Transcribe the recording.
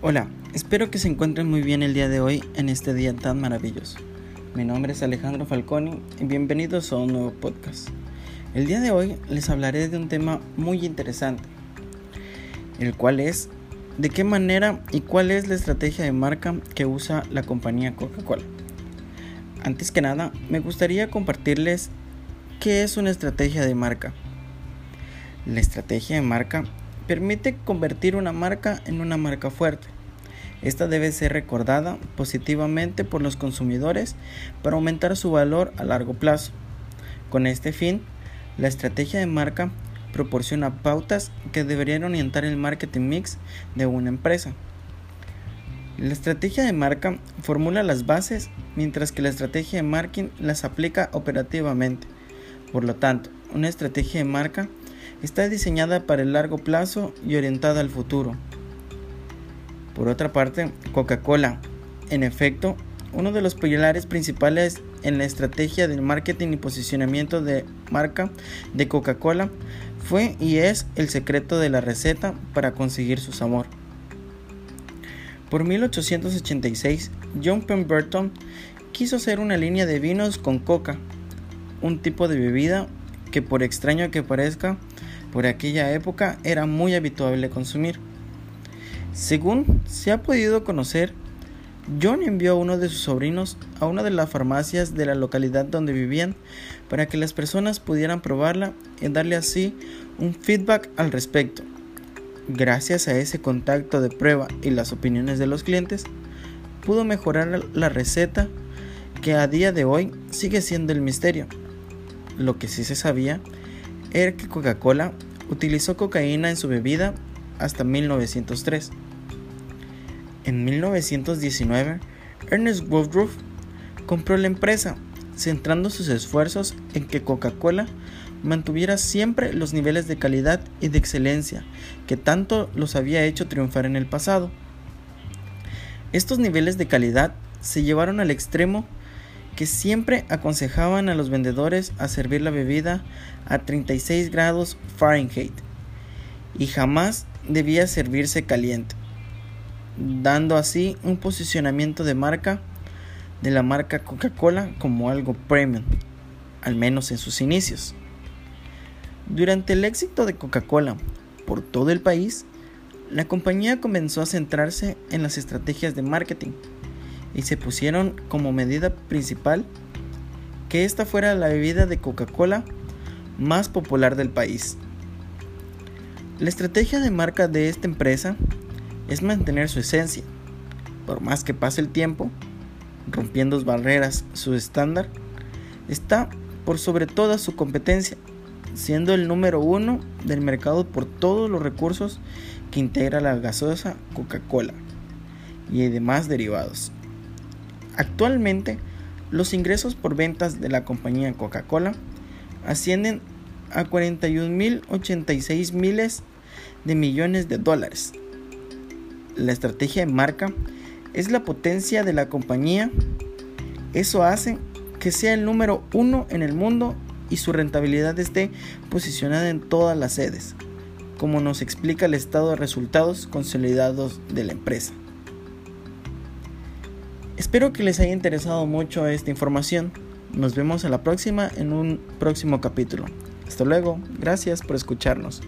Hola, espero que se encuentren muy bien el día de hoy en este día tan maravilloso. Mi nombre es Alejandro Falconi y bienvenidos a un nuevo podcast. El día de hoy les hablaré de un tema muy interesante, el cual es de qué manera y cuál es la estrategia de marca que usa la compañía Coca-Cola. Antes que nada, me gustaría compartirles qué es una estrategia de marca. La estrategia de marca permite convertir una marca en una marca fuerte. Esta debe ser recordada positivamente por los consumidores para aumentar su valor a largo plazo. Con este fin, la estrategia de marca proporciona pautas que deberían orientar el marketing mix de una empresa. La estrategia de marca formula las bases mientras que la estrategia de marketing las aplica operativamente. Por lo tanto, una estrategia de marca está diseñada para el largo plazo y orientada al futuro. Por otra parte, Coca-Cola, en efecto, uno de los pilares principales en la estrategia del marketing y posicionamiento de marca de Coca-Cola fue y es el secreto de la receta para conseguir su sabor. Por 1886, John Pemberton quiso hacer una línea de vinos con coca, un tipo de bebida que por extraño que parezca, por aquella época era muy habitual consumir. Según se ha podido conocer, John envió a uno de sus sobrinos a una de las farmacias de la localidad donde vivían para que las personas pudieran probarla y darle así un feedback al respecto. Gracias a ese contacto de prueba y las opiniones de los clientes, pudo mejorar la receta que a día de hoy sigue siendo el misterio. Lo que sí se sabía era que Coca-Cola utilizó cocaína en su bebida hasta 1903. En 1919, Ernest Woodruff compró la empresa, centrando sus esfuerzos en que Coca-Cola mantuviera siempre los niveles de calidad y de excelencia que tanto los había hecho triunfar en el pasado. Estos niveles de calidad se llevaron al extremo que siempre aconsejaban a los vendedores a servir la bebida a 36 grados Fahrenheit y jamás debía servirse caliente, dando así un posicionamiento de marca de la marca Coca-Cola como algo premium, al menos en sus inicios. Durante el éxito de Coca-Cola por todo el país, la compañía comenzó a centrarse en las estrategias de marketing y se pusieron como medida principal que esta fuera la bebida de Coca-Cola más popular del país. La estrategia de marca de esta empresa es mantener su esencia, por más que pase el tiempo, rompiendo barreras, su estándar está por sobre toda su competencia, siendo el número uno del mercado por todos los recursos que integra la gaseosa Coca-Cola y demás derivados. Actualmente, los ingresos por ventas de la compañía Coca-Cola ascienden a 41.086 miles de millones de dólares. La estrategia de marca es la potencia de la compañía. Eso hace que sea el número uno en el mundo y su rentabilidad esté posicionada en todas las sedes, como nos explica el estado de resultados consolidados de la empresa. Espero que les haya interesado mucho esta información. Nos vemos en la próxima en un próximo capítulo. Hasta luego. Gracias por escucharnos.